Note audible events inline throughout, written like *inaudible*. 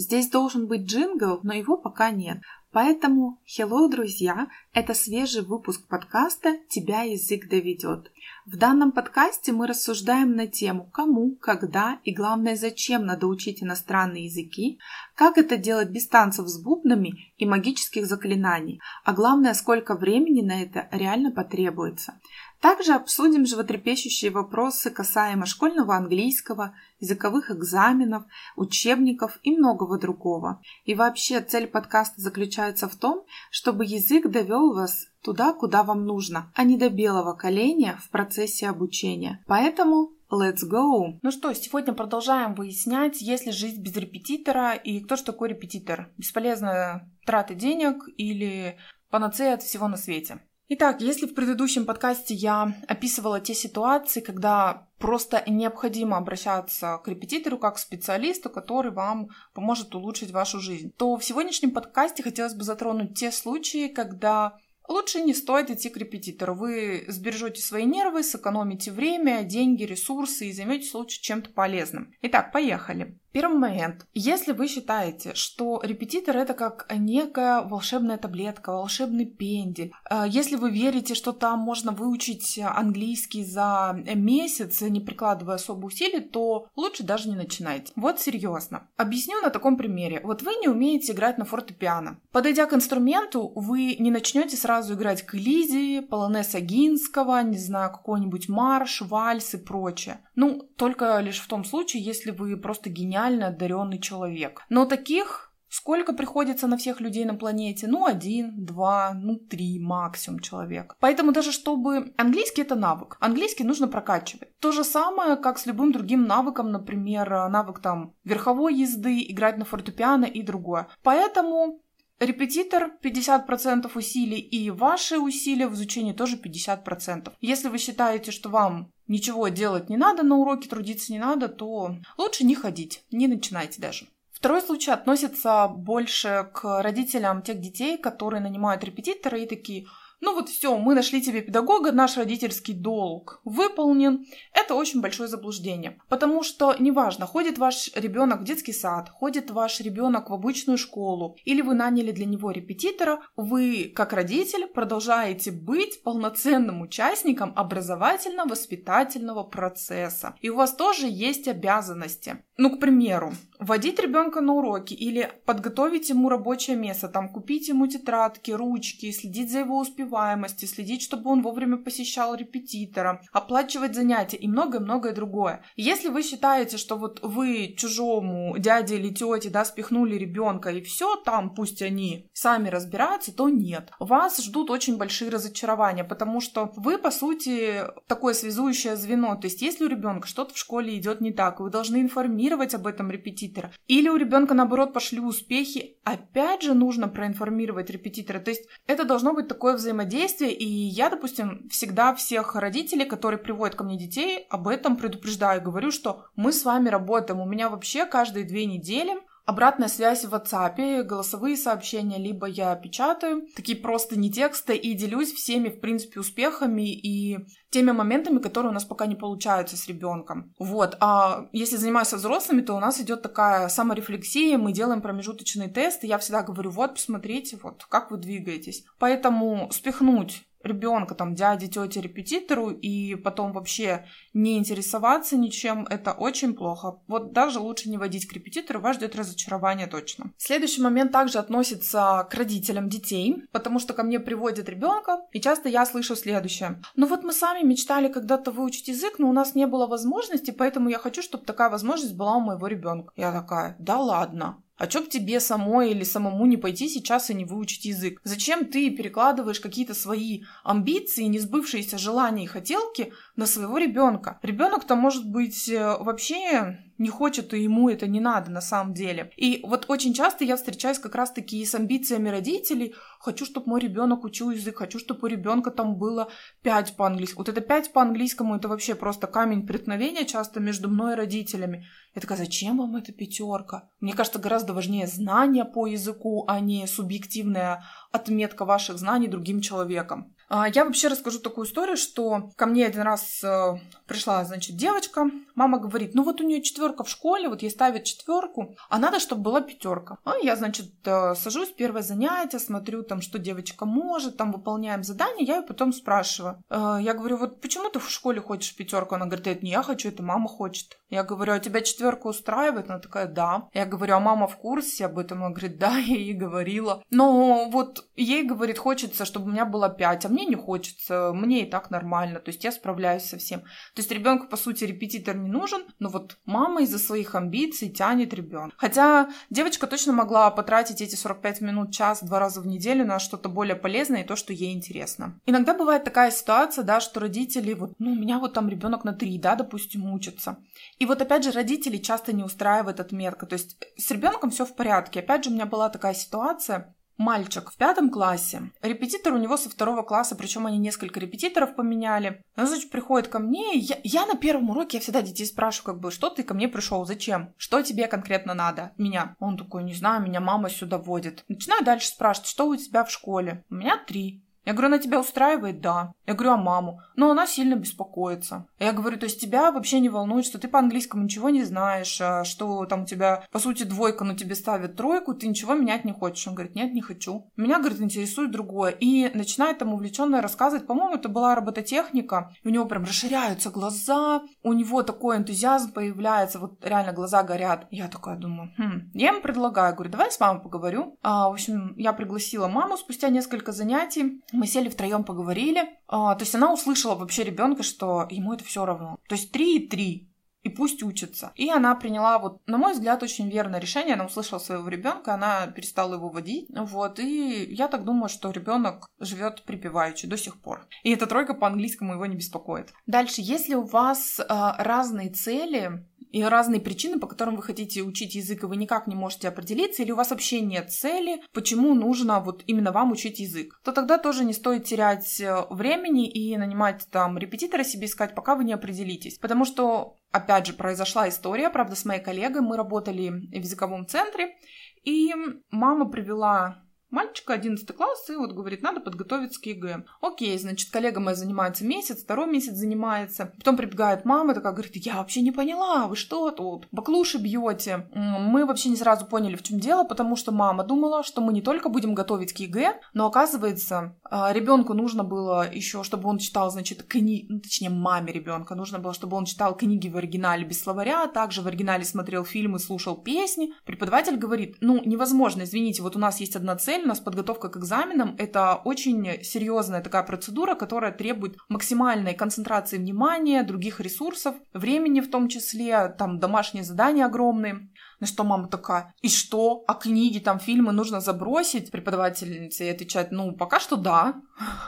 Здесь должен быть джингл, но его пока нет. Поэтому, hello, друзья, это свежий выпуск подкаста «Тебя язык доведет». В данном подкасте мы рассуждаем на тему, кому, когда и главное, зачем надо учить иностранные языки, как это делать без танцев с бубнами и магических заклинаний, а главное, сколько времени на это реально потребуется. Также обсудим животрепещущие вопросы касаемо школьного английского, языковых экзаменов, учебников и многого другого. И вообще цель подкаста заключается в том, чтобы язык довел вас туда, куда вам нужно, а не до белого коленя в процессе обучения. Поэтому Let's go! Ну что, сегодня продолжаем выяснять, есть ли жизнь без репетитора и кто же такой репетитор. Бесполезная трата денег или панацея от всего на свете. Итак, если в предыдущем подкасте я описывала те ситуации, когда просто необходимо обращаться к репетитору как к специалисту, который вам поможет улучшить вашу жизнь, то в сегодняшнем подкасте хотелось бы затронуть те случаи, когда Лучше не стоит идти к репетитору. Вы сбережете свои нервы, сэкономите время, деньги, ресурсы и займетесь лучше чем-то полезным. Итак, поехали. Первый момент. Если вы считаете, что репетитор это как некая волшебная таблетка, волшебный пендель, э, если вы верите, что там можно выучить английский за месяц, не прикладывая особо усилий, то лучше даже не начинайте. Вот серьезно. Объясню на таком примере. Вот вы не умеете играть на фортепиано. Подойдя к инструменту, вы не начнете сразу играть к Элизии, полонез Агинского, не знаю, какой-нибудь марш, вальс и прочее. Ну, только лишь в том случае, если вы просто гениальный гениально одаренный человек. Но таких Сколько приходится на всех людей на планете? Ну, один, два, ну, три максимум человек. Поэтому даже чтобы... Английский — это навык. Английский нужно прокачивать. То же самое, как с любым другим навыком, например, навык там верховой езды, играть на фортепиано и другое. Поэтому Репетитор 50% усилий и ваши усилия в изучении тоже 50%. Если вы считаете, что вам ничего делать не надо на уроке, трудиться не надо, то лучше не ходить, не начинайте даже. Второй случай относится больше к родителям тех детей, которые нанимают репетитора и такие – ну вот все, мы нашли тебе педагога, наш родительский долг выполнен. Это очень большое заблуждение. Потому что неважно, ходит ваш ребенок в детский сад, ходит ваш ребенок в обычную школу, или вы наняли для него репетитора, вы, как родитель, продолжаете быть полноценным участником образовательно-воспитательного процесса. И у вас тоже есть обязанности. Ну, к примеру, водить ребенка на уроки или подготовить ему рабочее место, там купить ему тетрадки, ручки, следить за его успеваемостью, следить, чтобы он вовремя посещал репетитора, оплачивать занятия и многое-многое другое. Если вы считаете, что вот вы чужому дяде или тете, да, спихнули ребенка и все, там пусть они сами разбираются, то нет. Вас ждут очень большие разочарования, потому что вы, по сути, такое связующее звено. То есть, если у ребенка что-то в школе идет не так, вы должны информировать об этом репетитора. Или у ребенка, наоборот, пошли успехи, опять же нужно проинформировать репетитора. То есть это должно быть такое взаимодействие, и я, допустим, всегда всех родителей, которые приводят ко мне детей, об этом предупреждаю, говорю, что мы с вами работаем. У меня вообще каждые две недели обратная связь в WhatsApp, голосовые сообщения, либо я печатаю такие просто не тексты и делюсь всеми, в принципе, успехами и теми моментами, которые у нас пока не получаются с ребенком. Вот. А если занимаюсь со взрослыми, то у нас идет такая саморефлексия, мы делаем промежуточные тесты. Я всегда говорю, вот, посмотрите, вот, как вы двигаетесь. Поэтому спихнуть ребенка, там, дяде, тете, репетитору, и потом вообще не интересоваться ничем, это очень плохо. Вот даже лучше не водить к репетитору, вас ждет разочарование точно. Следующий момент также относится к родителям детей, потому что ко мне приводят ребенка, и часто я слышу следующее. Ну вот мы сами мечтали когда-то выучить язык, но у нас не было возможности, поэтому я хочу, чтобы такая возможность была у моего ребенка. Я такая, да ладно, а чё б тебе самой или самому не пойти сейчас и не выучить язык? Зачем ты перекладываешь какие-то свои амбиции, несбывшиеся желания и хотелки на своего ребенка? Ребенок-то может быть э, вообще не хочет, и ему это не надо на самом деле. И вот очень часто я встречаюсь как раз-таки с амбициями родителей. Хочу, чтобы мой ребенок учил язык, хочу, чтобы у ребенка там было 5 по-английски. Вот это 5 по-английскому, это вообще просто камень преткновения часто между мной и родителями. Я такая, зачем вам эта пятерка? Мне кажется, гораздо важнее знания по языку, а не субъективная отметка ваших знаний другим человеком. А, я вообще расскажу такую историю, что ко мне один раз э, пришла, значит, девочка, мама говорит, ну вот у нее четверка в школе, вот ей ставят четверку, а надо, чтобы была пятерка. А я, значит, э, сажусь, первое занятие, смотрю там, что девочка может, там выполняем задание, я ее потом спрашиваю. Э, я говорю, вот почему ты в школе хочешь пятерку? Она говорит, это не я хочу, это мама хочет. Я говорю, а тебя четверка устраивает? Она такая, да. Я говорю, а мама в курсе об этом? Она говорит, да, *laughs* я ей говорила. Но вот ей, говорит, хочется, чтобы у меня было пять, а мне не хочется, мне и так нормально, то есть я справляюсь со всем. То есть ребенку, по сути, репетитор не нужен, но вот мама из-за своих амбиций тянет ребенка. Хотя девочка точно могла потратить эти 45 минут, час, два раза в неделю на что-то более полезное и то, что ей интересно. Иногда бывает такая ситуация, да, что родители, вот, ну, у меня вот там ребенок на три, да, допустим, учится. И вот опять же родители часто не устраивают отметка. То есть с ребенком все в порядке. Опять же, у меня была такая ситуация, мальчик в пятом классе. Репетитор у него со второго класса, причем они несколько репетиторов поменяли. Он, значит, приходит ко мне, я, я на первом уроке, я всегда детей спрашиваю, как бы, что ты ко мне пришел, зачем? Что тебе конкретно надо? Меня. Он такой, не знаю, меня мама сюда водит. Начинаю дальше спрашивать, что у тебя в школе? У меня три. Я говорю, она тебя устраивает? Да. Я говорю, а маму? Но она сильно беспокоится. Я говорю, то есть тебя вообще не волнует, что ты по-английскому ничего не знаешь, а что там у тебя, по сути, двойка, но тебе ставят тройку, ты ничего менять не хочешь. Он говорит, нет, не хочу. Меня, говорит, интересует другое. И начинает там увлеченно рассказывать. По-моему, это была робототехника. У него прям расширяются глаза, у него такой энтузиазм появляется, вот реально глаза горят. Я такая думаю, хм. Я ему предлагаю, говорю, давай с мамой поговорю. А, в общем, я пригласила маму спустя несколько занятий. Мы сели втроем, поговорили. А, то есть она услышала вообще ребенка, что ему это все равно. То есть три и три и пусть учится. И она приняла, вот, на мой взгляд, очень верное решение. Она услышала своего ребенка, она перестала его водить. Вот, и я так думаю, что ребенок живет припеваючи до сих пор. И эта тройка по-английскому его не беспокоит. Дальше, если у вас э, разные цели, и разные причины, по которым вы хотите учить язык, и вы никак не можете определиться, или у вас вообще нет цели, почему нужно вот именно вам учить язык, то тогда тоже не стоит терять э, времени и нанимать там репетитора себе искать, пока вы не определитесь. Потому что, опять же, произошла история, правда, с моей коллегой, мы работали в языковом центре, и мама привела Мальчика 11 класс, и вот говорит, надо подготовиться к ЕГЭ. Окей, значит, коллега моя занимается месяц, второй месяц занимается. Потом прибегает мама, такая говорит, я вообще не поняла, вы что тут? Баклуши бьете. Мы вообще не сразу поняли, в чем дело, потому что мама думала, что мы не только будем готовить к ЕГЭ, но оказывается, а, ребенку нужно было еще, чтобы он читал, значит, книги, ну, точнее, маме ребенка нужно было, чтобы он читал книги в оригинале без словаря, также в оригинале смотрел фильмы, слушал песни. Преподаватель говорит, ну, невозможно, извините, вот у нас есть одна цель, у нас подготовка к экзаменам — это очень серьезная такая процедура, которая требует максимальной концентрации внимания, других ресурсов, времени в том числе, там домашние задания огромные. На что мама такая, и что? А книги, там, фильмы нужно забросить? Преподавательница ей отвечает, ну, пока что да.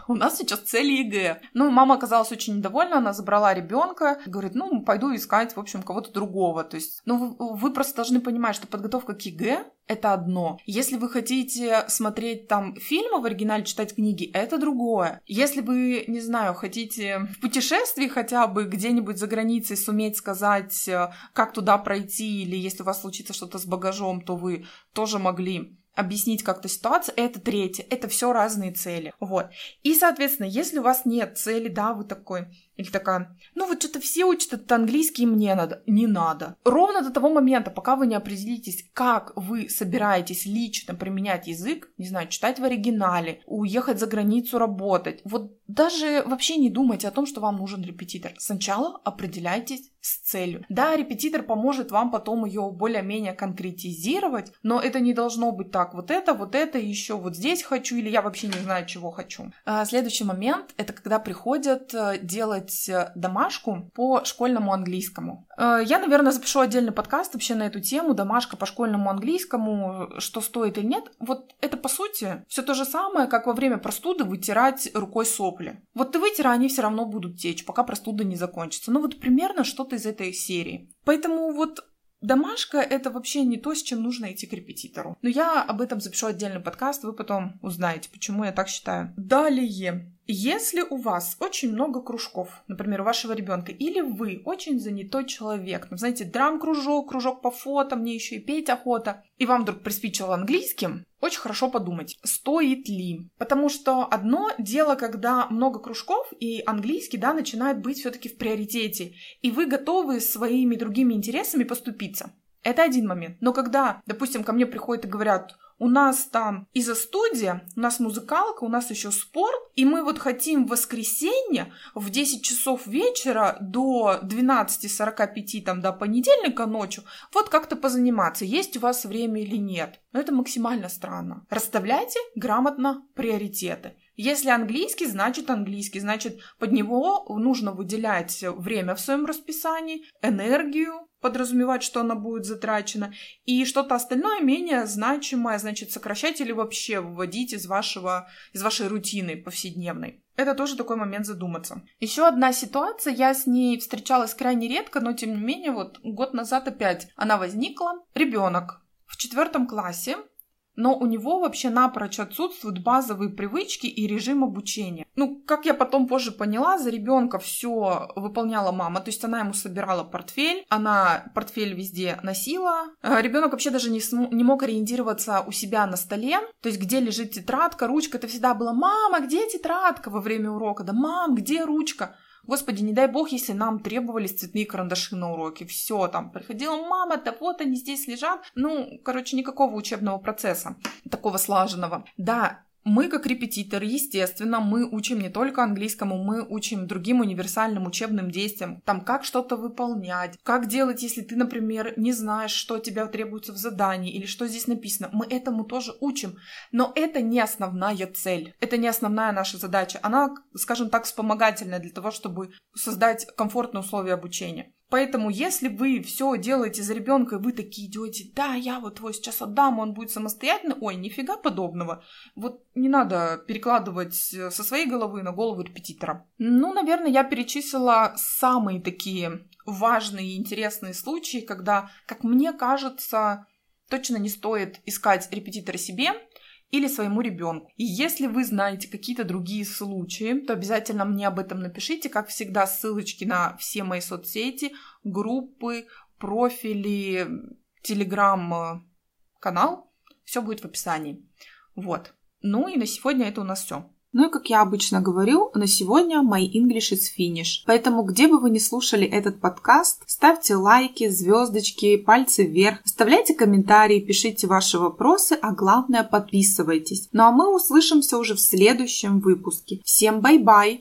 У нас сейчас цель ЕГЭ. Ну, мама оказалась очень недовольна, она забрала ребенка, говорит, ну, пойду искать, в общем, кого-то другого. То есть, ну, вы, вы просто должны понимать, что подготовка к ЕГЭ это одно. Если вы хотите смотреть там фильмы в оригинале, читать книги, это другое. Если вы, не знаю, хотите в путешествии хотя бы где-нибудь за границей суметь сказать, э, как туда пройти, или если у вас случится что-то с багажом, то вы тоже могли объяснить как-то ситуацию, это третье, это все разные цели, вот. И, соответственно, если у вас нет цели, да, вы такой, или такая, ну вот что-то все учат этот английский, мне надо. Не надо. Ровно до того момента, пока вы не определитесь, как вы собираетесь лично применять язык, не знаю, читать в оригинале, уехать за границу работать, вот даже вообще не думайте о том, что вам нужен репетитор. Сначала определяйтесь с целью. Да, репетитор поможет вам потом ее более-менее конкретизировать, но это не должно быть так. Вот это, вот это, еще вот здесь хочу, или я вообще не знаю, чего хочу. А, следующий момент это когда приходят э, делать э, домашку по школьному английскому. Э, я, наверное, запишу отдельный подкаст вообще на эту тему, домашка по школьному английскому, что стоит или нет. Вот это, по сути, все то же самое, как во время простуды вытирать рукой сопли. Вот ты вытер, а они все равно будут течь, пока простуда не закончится. Ну вот примерно что-то из этой серии. Поэтому вот Домашка — это вообще не то, с чем нужно идти к репетитору. Но я об этом запишу отдельный подкаст, вы потом узнаете, почему я так считаю. Далее. Если у вас очень много кружков, например, у вашего ребенка, или вы очень занятой человек, ну, знаете, драм-кружок, кружок по фото, мне еще и петь охота, и вам вдруг приспичило английским, очень хорошо подумать, стоит ли. Потому что одно дело, когда много кружков, и английский, да, начинает быть все-таки в приоритете, и вы готовы своими другими интересами поступиться. Это один момент. Но когда, допустим, ко мне приходят и говорят, у нас там из-за студия, у нас музыкалка, у нас еще спорт, и мы вот хотим в воскресенье в 10 часов вечера до 12.45 там до понедельника ночью вот как-то позаниматься, есть у вас время или нет. Но это максимально странно. Расставляйте грамотно приоритеты. Если английский, значит английский, значит под него нужно выделять время в своем расписании, энергию, подразумевать, что она будет затрачена, и что-то остальное менее значимое, значит, сокращать или вообще выводить из, вашего, из вашей рутины повседневной. Это тоже такой момент задуматься. Еще одна ситуация, я с ней встречалась крайне редко, но тем не менее, вот год назад опять она возникла. Ребенок в четвертом классе но у него вообще напрочь отсутствуют базовые привычки и режим обучения. Ну, как я потом позже поняла, за ребенка все выполняла мама, то есть она ему собирала портфель, она портфель везде носила. Э, Ребенок вообще даже не, см- не мог ориентироваться у себя на столе, то есть где лежит тетрадка, ручка, это всегда было «Мама, где тетрадка?» во время урока, да «Мам, где ручка?» Господи, не дай бог, если нам требовались цветные карандаши на уроке. Все, там приходила мама, да вот они здесь лежат. Ну, короче, никакого учебного процесса такого слаженного. Да, мы, как репетиторы, естественно, мы учим не только английскому, мы учим другим универсальным учебным действиям. Там, как что-то выполнять, как делать, если ты, например, не знаешь, что тебя требуется в задании или что здесь написано. Мы этому тоже учим. Но это не основная цель. Это не основная наша задача. Она, скажем так, вспомогательная для того, чтобы создать комфортные условия обучения. Поэтому, если вы все делаете за ребенка, и вы такие идете, да, я вот его сейчас отдам, он будет самостоятельно, ой, нифига подобного. Вот не надо перекладывать э, со своей головы на голову репетитора. Ну, наверное, я перечислила самые такие важные и интересные случаи, когда, как мне кажется, точно не стоит искать репетитора себе, или своему ребенку. И если вы знаете какие-то другие случаи, то обязательно мне об этом напишите. Как всегда, ссылочки на все мои соцсети, группы, профили, телеграм-канал. Все будет в описании. Вот. Ну и на сегодня это у нас все. Ну и, как я обычно говорю, на сегодня my English is finished. Поэтому, где бы вы ни слушали этот подкаст, ставьте лайки, звездочки, пальцы вверх, оставляйте комментарии, пишите ваши вопросы, а главное подписывайтесь. Ну а мы услышимся уже в следующем выпуске. Всем bye-bye!